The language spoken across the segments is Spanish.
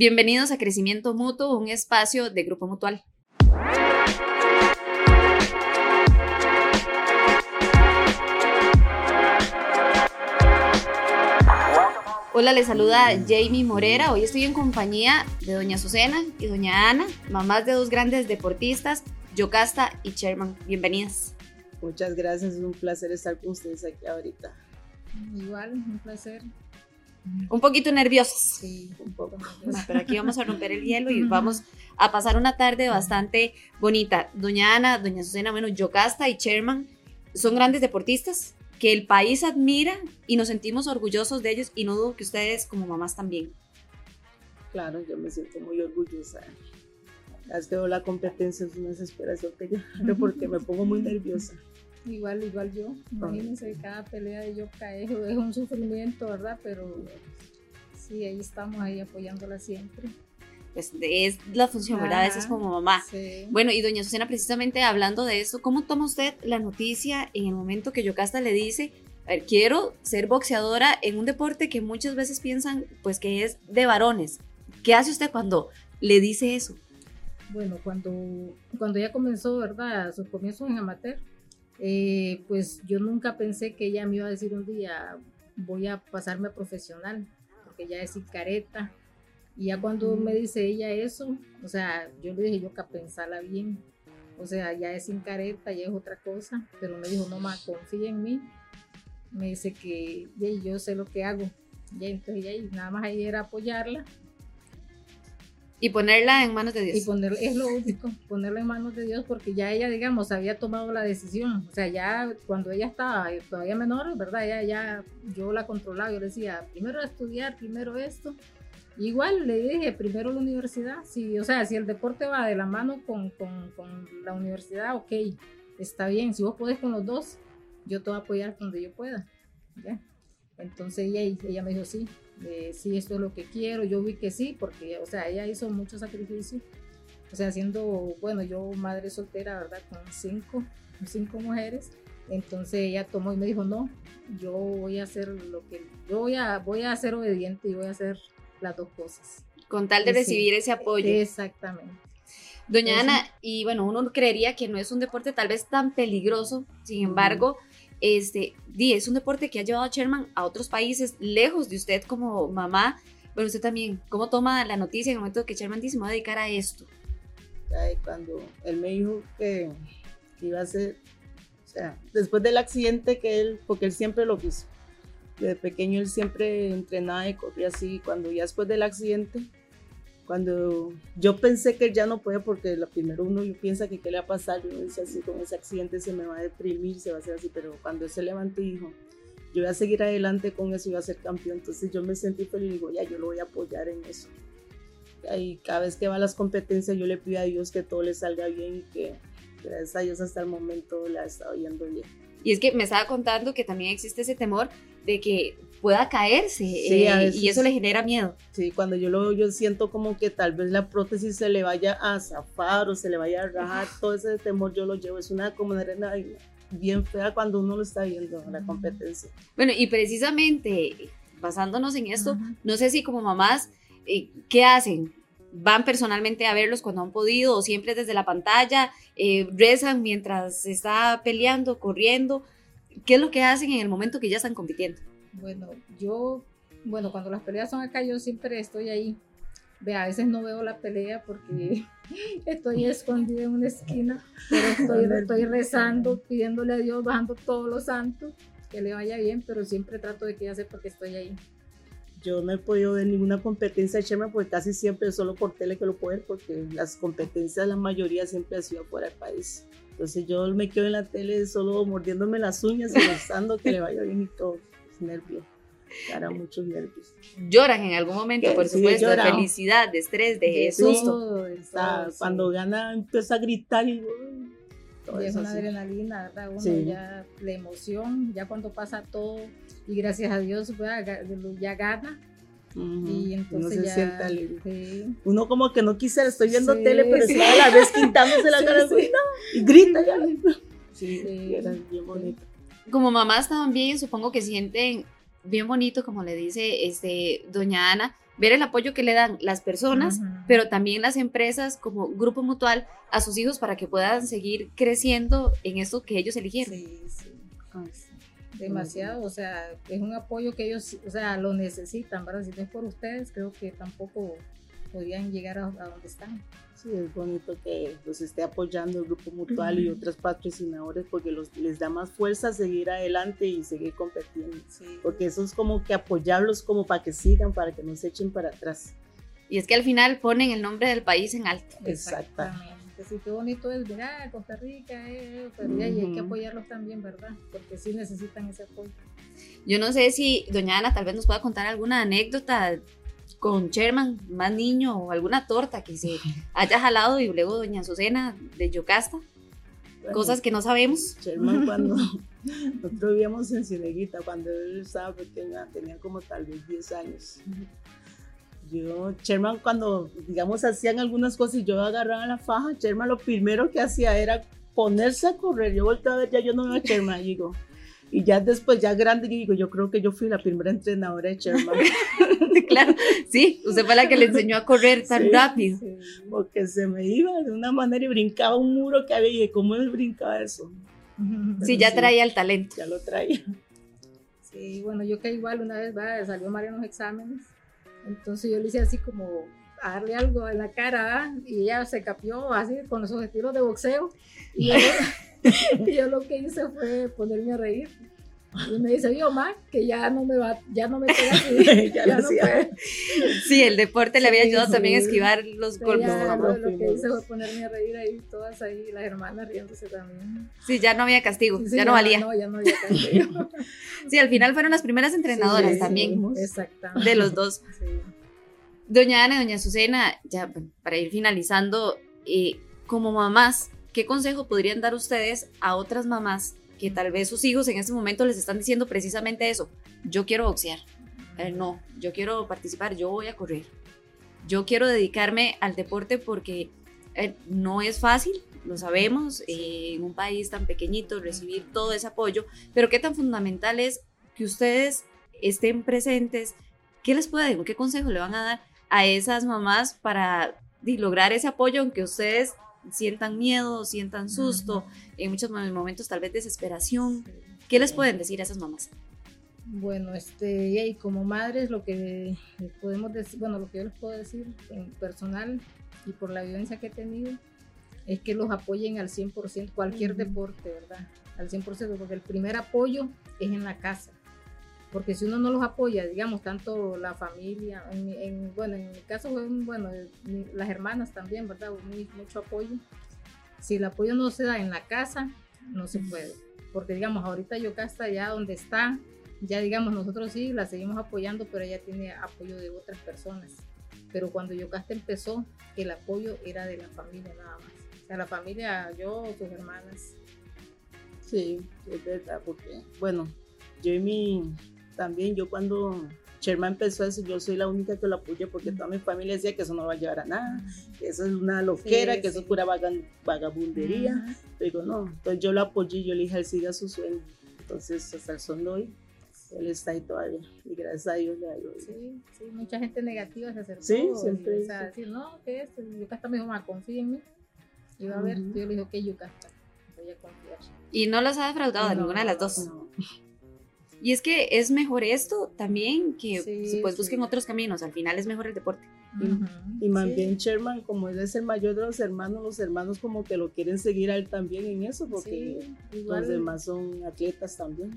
Bienvenidos a Crecimiento Mutuo, un espacio de Grupo Mutual. Hola, les saluda Jamie Morera. Hoy estoy en compañía de doña Susana y doña Ana, mamás de dos grandes deportistas, Yocasta y Sherman. Bienvenidas. Muchas gracias, es un placer estar con ustedes aquí ahorita. Igual, un placer. Un poquito nerviosas. Sí, un poco pero aquí vamos a romper el hielo y vamos a pasar una tarde bastante bonita. Doña Ana, doña Susana, bueno, Yocasta y Sherman son grandes deportistas que el país admira y nos sentimos orgullosos de ellos y no dudo que ustedes como mamás también. Claro, yo me siento muy orgullosa. Que veo la competencia es una desesperación que yo porque me pongo muy nerviosa. Igual, igual yo. Imagínense, cada pelea de yo es un sufrimiento, ¿verdad? Pero sí, ahí estamos ahí apoyándola siempre pues es la función, ¿verdad? A veces como mamá. Bueno, y doña Susana, precisamente hablando de eso, ¿cómo toma usted la noticia en el momento que Yocasta le dice, a ver, quiero ser boxeadora en un deporte que muchas veces piensan pues que es de varones? ¿Qué hace usted cuando le dice eso? Bueno, cuando, cuando ella comenzó, ¿verdad? Sus comienzos en amateur, eh, pues yo nunca pensé que ella me iba a decir un día, voy a pasarme a profesional, porque ya es careta, y ya cuando me dice ella eso, o sea, yo le dije yo que pensarla bien. O sea, ya es sin careta, ya es otra cosa. Pero me dijo, no más, confía en mí. Me dice que yo sé lo que hago. Ya, entonces ya, nada más ahí era apoyarla. Y ponerla en manos de Dios. Y poner, es lo único, ponerla en manos de Dios porque ya ella, digamos, había tomado la decisión. O sea, ya cuando ella estaba todavía menor, ¿verdad? Ya, ya yo la controlaba, yo le decía, primero estudiar, primero esto. Igual le dije, primero la universidad, si, o sea, si el deporte va de la mano con, con, con, la universidad, ok, está bien, si vos podés con los dos, yo te voy a apoyar donde yo pueda. ¿ya? Entonces ella, ella me dijo, sí, eh, sí, esto es lo que quiero, yo vi que sí, porque, o sea, ella hizo mucho sacrificio, o sea, siendo, bueno, yo madre soltera, ¿verdad? Con cinco, cinco mujeres, entonces ella tomó y me dijo, no, yo voy a hacer lo que, yo voy a, voy a ser obediente y voy a hacer las dos cosas. Con tal de recibir ese apoyo. Exactamente. Doña Ana, y bueno, uno creería que no es un deporte tal vez tan peligroso, sin embargo, este, es un deporte que ha llevado a Sherman a otros países lejos de usted como mamá. Pero usted también, ¿cómo toma la noticia en el momento que Sherman dice, me voy a dedicar a esto? cuando él me dijo que, iba a ser, o sea, después del accidente que él, porque él siempre lo quiso, de pequeño él siempre entrenaba y corría así. Cuando ya después del accidente, cuando yo pensé que ya no podía, porque lo primero uno piensa que qué le va a pasar, uno dice así, con ese accidente se me va a deprimir, se va a hacer así, pero cuando él se levantó y dijo, yo voy a seguir adelante con eso y voy a ser campeón, entonces yo me sentí feliz y digo, ya, yo lo voy a apoyar en eso. Y cada vez que va a las competencias yo le pido a Dios que todo le salga bien y que gracias a Dios hasta el momento la ha estado yendo bien. Y es que me estaba contando que también existe ese temor de que pueda caerse eh, y eso le genera miedo. Sí, cuando yo lo yo siento como que tal vez la prótesis se le vaya a zafar o se le vaya a rajar, todo ese temor yo lo llevo, es una como arena bien fea cuando uno lo está viendo en la competencia. Bueno, y precisamente basándonos en esto, no sé si como mamás, eh, ¿qué hacen? van personalmente a verlos cuando han podido o siempre desde la pantalla, eh, rezan mientras está peleando, corriendo. ¿Qué es lo que hacen en el momento que ya están compitiendo? Bueno, yo, bueno, cuando las peleas son acá, yo siempre estoy ahí. Ve, a veces no veo la pelea porque estoy escondida en una esquina, pero estoy, estoy rezando, pidiéndole a Dios, bajando todos los santos, que le vaya bien, pero siempre trato de que ella sepa que estoy ahí yo no he podido ver ninguna competencia de Sherman porque casi siempre solo por tele que lo puedo ver porque las competencias la mayoría siempre han sido fuera del país. Entonces yo me quedo en la tele solo mordiéndome las uñas y rezando que le vaya bien y todo. Es nervio. Cara, muchos nervios. Lloran en algún momento, por supuesto, de felicidad, de estrés, de, susto. Cuando gana empieza a gritar y y es una adrenalina, ¿verdad? Uno ya, la emoción, ya cuando pasa todo, y gracias a Dios pues, ya gana. Y entonces uno se ya, sienta sí. Uno como que no quisiera, estoy viendo tele, pero está a la vez quitándose la cara y grita ya. Sí, era bien bonito. Como mamás también supongo que sienten bien bonito, como le dice este, doña Ana, ver el apoyo que le dan las personas, pero también las empresas como grupo mutual a sus hijos para que puedan seguir creciendo en eso que ellos eligieron. Sí, sí. Demasiado, o sea, es un apoyo que ellos, o sea, lo necesitan, ¿verdad? Si no es por ustedes, creo que tampoco podrían llegar a, donde están. Sí, es bonito que los esté apoyando el Grupo Mutual y otros patrocinadores porque los, les da más fuerza a seguir adelante y seguir compitiendo. Porque eso es como que apoyarlos como para que sigan, para que no se echen para atrás. Y es que al final ponen el nombre del país en alto. Exactamente. Sí, qué bonito es, mira, Costa Rica, eh, pero y hay que apoyarlos también, ¿verdad? Porque sí necesitan ese apoyo. Yo no sé si doña Ana tal vez nos pueda contar alguna anécdota con Sherman, más niño, o alguna torta que se haya jalado y luego doña Susana de Yocasta. cosas que no sabemos. Sherman cuando nosotros vivíamos en Cineguita, cuando él estaba pequeña, tenía como tal vez 10 años. Yo, Sherman cuando, digamos, hacían algunas cosas y yo agarraba la faja, Sherman lo primero que hacía era ponerse a correr. Yo volteé a ver, ya yo no veo a Sherman, y digo, y ya después, ya grande, yo digo, yo creo que yo fui la primera entrenadora de Sherman. claro, sí, usted fue la que le enseñó a correr tan rápido. porque se me iba de una manera y brincaba un muro que había, y ¿cómo él brincaba eso? sí, ya traía el talento. Ya lo traía. Sí, bueno, yo que igual una vez salió María en los exámenes, entonces yo le hice así como a darle algo en la cara, y ella se capió así con los objetivos de boxeo, y y yo lo que hice fue ponerme a reír. Y me dice, yo, ma, que ya no me va, ya no me pega así, ya, no puede. Sí, el deporte le había ayudado también a esquivar los golpes. Ya, lo, lo, que hice fue ponerme a reír ahí, todas ahí, las hermanas riéndose también. Sí, ya no había castigo, ya, no valía. No, ya no había castigo. sí, al final fueron las primeras entrenadoras también. Exactamente. De los dos. Doña Ana y doña Susana, ya para ir finalizando, eh, como mamás, ¿qué consejo podrían dar ustedes a otras mamás que tal vez sus hijos en este momento les están diciendo precisamente eso? Yo quiero boxear. Eh, no, yo quiero participar, yo voy a correr. Yo quiero dedicarme al deporte porque eh, no es fácil, lo sabemos, eh, en un país tan pequeñito recibir todo ese apoyo, pero qué tan fundamental es que ustedes estén presentes. ¿Qué les puede decir? ¿Qué consejo le van a dar a esas mamás para lograr ese apoyo aunque ustedes sientan miedo, sientan susto, en muchos momentos tal vez desesperación. ¿Qué les pueden decir a esas mamás? Bueno, este, y como madres lo que podemos decir, bueno, lo que yo les puedo decir en personal y por la vivencia que he tenido, es que los apoyen al 100%, cualquier deporte, ¿verdad? Al 100%, porque el primer apoyo es en la casa porque si uno no los apoya, digamos, tanto la familia, en, bueno, en mi caso fue, bueno, las hermanas también, ¿verdad? Muy, mucho apoyo. Si el apoyo no se da en la casa, no se puede, porque digamos, ahorita Yocasta ya donde está, ya digamos, nosotros sí la seguimos apoyando, pero ella tiene apoyo de otras personas. Pero cuando Yocasta empezó, el apoyo era de la familia nada más. O sea, la familia, yo, sus hermanas. Sí, es verdad, porque, bueno, yo y mi, también yo cuando Sherman empezó eso, yo soy la única que lo apoya porque toda mi familia decía que eso no va a llevar a nada, que eso es una loquera, que eso es pura vagabundería. Pero no, entonces yo lo apoyé y yo le dije, él siga su sueño. Entonces hasta el son de hoy, él está ahí todavía y gracias a Dios le ayuda. Sí, sí, mucha gente negativa se acercó. Sí, siempre. o sea, decir, no, ¿qué es? Yucasta me dijo, confía en mí. Y va a ver, yo le dije, ok, Yucasta, voy a confiar. Y no los ha defraudado de ninguna de las dos. No. Y es que es mejor esto también que pues busquen otros caminos, al final es mejor el deporte. Y, más bien Sherman, como él es el mayor de los hermanos, los hermanos como que lo quieren seguir a él también en eso, porque los demás son atletas también.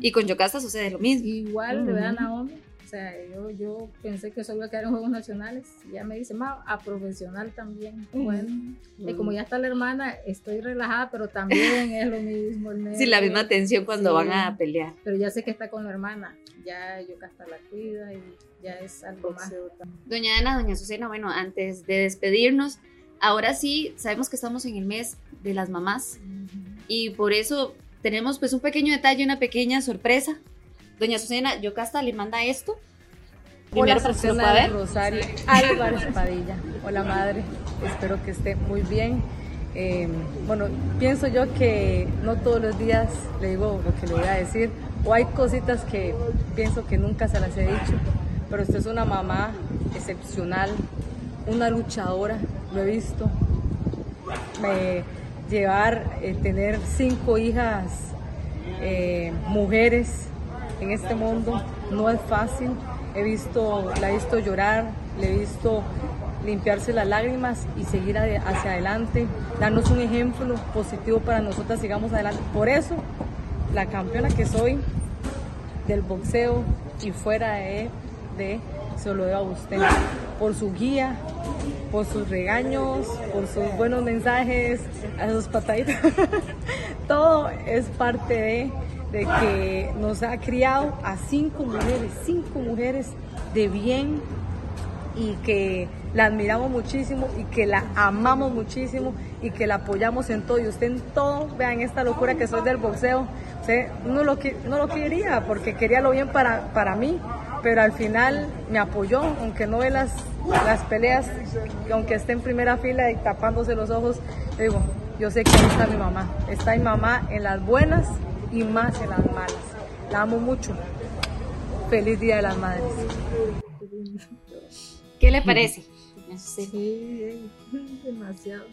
Y con Yocasta sucede lo mismo. Igual, le vean a Naomi, o sea, yo, yo pensé que solo iba a quedar en Juegos Nacionales. Y ya me dice, ma, a profesional también. Bueno, y como ya está la hermana, estoy relajada, pero también es lo mismo. El sí, la misma tensión cuando van a pelear. Pero ya sé que está con la hermana. Ya yo hasta la cuida y ya es algo más. Doña Ana, doña Susana, bueno, antes de despedirnos, ahora sí, sabemos que estamos en el mes de las mamás. Y por eso tenemos pues un pequeño detalle, una pequeña sorpresa Doña Susana Yocasta le manda esto. Primero para que lo pueda ver. Rosario Álvarez Padilla. Hola madre, espero que esté muy bien. Eh, bueno, pienso yo que no todos los días le digo lo que le voy a decir, o hay cositas que pienso que nunca se las he dicho, pero usted es una mamá excepcional, una luchadora, lo he visto. Me, llevar, eh, tener cinco hijas eh, mujeres en este mundo no es fácil. He visto, la he visto llorar, le he visto limpiarse las lágrimas y seguir hacia adelante, darnos un ejemplo positivo para nosotras, sigamos adelante. Por eso, la campeona que soy del boxeo y fuera de, se lo debo a usted, por su guía, por sus regaños, por sus buenos mensajes, a sus pataditas. Todo es parte de, de que nos ha criado a cinco mujeres, cinco mujeres de bien y que la admiramos muchísimo y que la amamos muchísimo y que la apoyamos en todo. Y usted en todo, vean esta locura que soy del boxeo, usted no lo, no lo quería porque quería lo bien para, para mí, pero al final me apoyó, aunque no ve las, las peleas, aunque esté en primera fila y tapándose los ojos, digo, yo sé que ahí está mi mamá, está mi mamá en las buenas y más en las malas. La amo mucho. Feliz Día de las Madres. ¿Qué le parece? Sí, demasiado.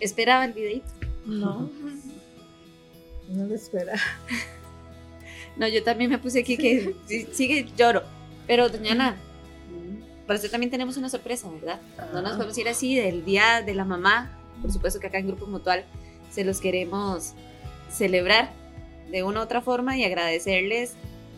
¿Esperaba el videito? No, no lo esperaba. No, yo también me puse aquí que sigue lloro. Pero, doña Ana, para usted también tenemos una sorpresa, ¿verdad? No nos podemos ir así del Día de la Mamá. Por supuesto que acá en Grupo Mutual se los queremos celebrar de una u otra forma y agradecerles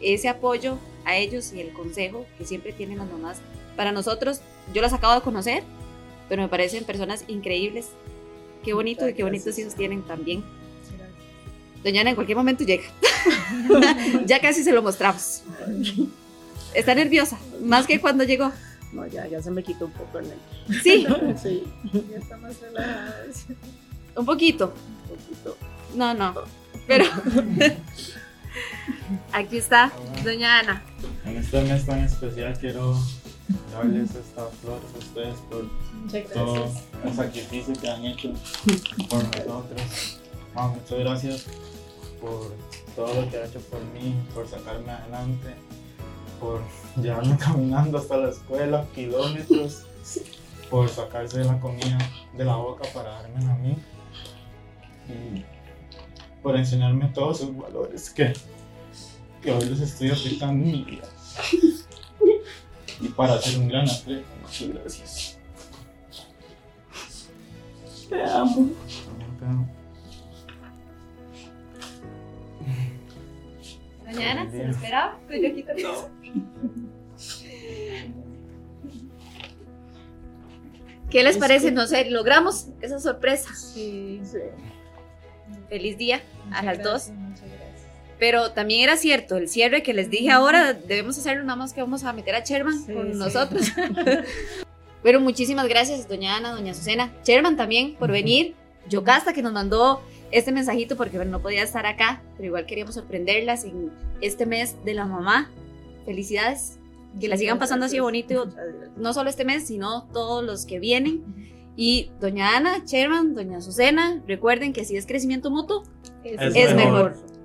ese apoyo a ellos y el consejo que siempre tienen las mamás. Para nosotros, yo las acabo de conocer, pero me parecen personas increíbles. Qué bonito y qué bonitos hijos tienen también. Doña Ana en cualquier momento llega. ya casi se lo mostramos. ¿Está nerviosa? Más que cuando llegó. No, ya, ya se me quitó un poco el nervio. ¿Sí? sí. Ya está más relajada. Un poquito. Un poquito. No, no. Pero aquí está Doña Ana. En este mes tan especial quiero darles estas flores a ustedes por todo el sacrificio que han hecho por nosotros. muchas gracias por todo lo que ha hecho por mí, por sacarme adelante por llevarme caminando hasta la escuela, kilómetros, por sacarse la comida de la boca para darme a mí y por enseñarme todos esos valores que, que hoy los estoy aplicando en mi vida. Y para ser un gran atleta, muchas gracias. Te amo. Te amo. Mañana, ¿se lo esperaba? Yo aquí también. ¿Qué les parece? No sé, logramos esa sorpresa. Sí, sí. Feliz día a las dos. Muchas gracias. Pero también era cierto, el cierre que les dije ahora, debemos hacerlo nada más que vamos a meter a Sherman Sí, con sí. nosotros. Pero muchísimas gracias, doña Ana, doña Susana, Sherman también por venir, Yocasta que nos mandó este mensajito porque bueno, no podía estar acá, pero igual queríamos sorprenderlas en este mes de la mamá. Felicidades, que la sigan pasando así bonito, no solo este mes, sino todos los que vienen. Y doña Ana, Sherman, doña Susana, recuerden que si es crecimiento mutuo, Es es mejor. mejor.